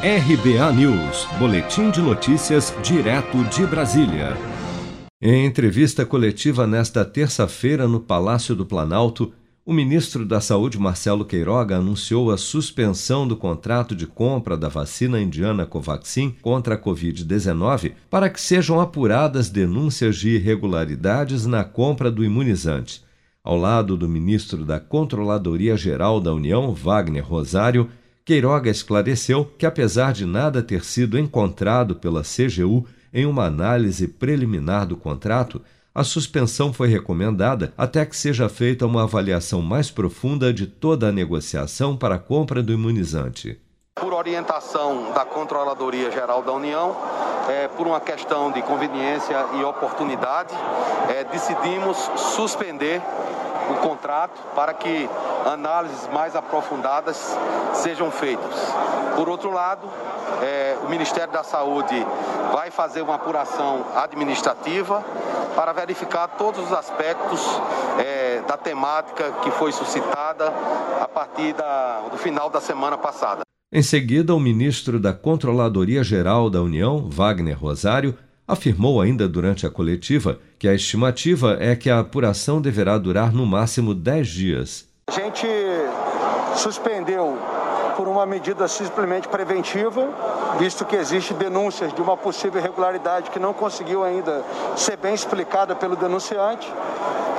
RBA News, Boletim de Notícias, direto de Brasília. Em entrevista coletiva nesta terça-feira no Palácio do Planalto, o ministro da Saúde, Marcelo Queiroga, anunciou a suspensão do contrato de compra da vacina indiana Covaxin contra a Covid-19 para que sejam apuradas denúncias de irregularidades na compra do imunizante. Ao lado do ministro da Controladoria Geral da União, Wagner Rosário, Queiroga esclareceu que, apesar de nada ter sido encontrado pela CGU em uma análise preliminar do contrato, a suspensão foi recomendada até que seja feita uma avaliação mais profunda de toda a negociação para a compra do imunizante. Por orientação da Controladoria Geral da União, é, por uma questão de conveniência e oportunidade, é, decidimos suspender o contrato para que análises mais aprofundadas sejam feitas. Por outro lado, é, o Ministério da Saúde vai fazer uma apuração administrativa para verificar todos os aspectos é, da temática que foi suscitada a partir da, do final da semana passada. Em seguida, o ministro da Controladoria Geral da União, Wagner Rosário, afirmou ainda durante a coletiva que a estimativa é que a apuração deverá durar no máximo 10 dias. A gente suspendeu por uma medida simplesmente preventiva, visto que existe denúncias de uma possível irregularidade que não conseguiu ainda ser bem explicada pelo denunciante.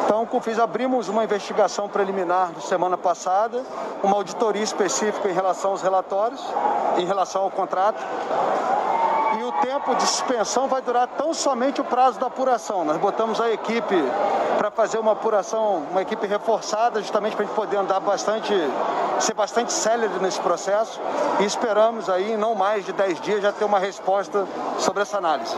Então, Confis, abrimos uma investigação preliminar semana passada, uma auditoria específica em relação aos relatórios, em relação ao contrato e o tempo de suspensão vai durar tão somente o prazo da apuração. Nós botamos a equipe para fazer uma apuração, uma equipe reforçada, justamente para a gente poder andar bastante, ser bastante célere nesse processo e esperamos aí, em não mais de 10 dias, já ter uma resposta sobre essa análise.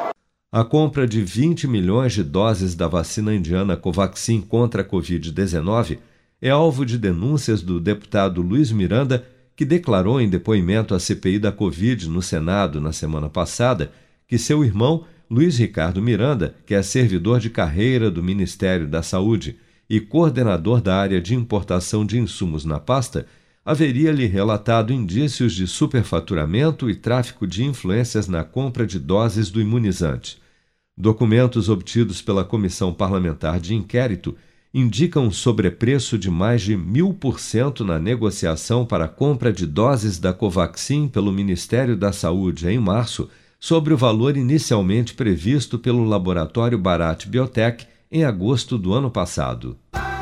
A compra de 20 milhões de doses da vacina indiana Covaxin contra a Covid-19 é alvo de denúncias do deputado Luiz Miranda que declarou em depoimento à CPI da Covid no Senado na semana passada que seu irmão, Luiz Ricardo Miranda, que é servidor de carreira do Ministério da Saúde e coordenador da área de importação de insumos na pasta, haveria lhe relatado indícios de superfaturamento e tráfico de influências na compra de doses do imunizante. Documentos obtidos pela Comissão Parlamentar de Inquérito indica um sobrepreço de mais de mil por cento na negociação para a compra de doses da Covaxin pelo Ministério da Saúde em março, sobre o valor inicialmente previsto pelo laboratório Barat Biotech em agosto do ano passado.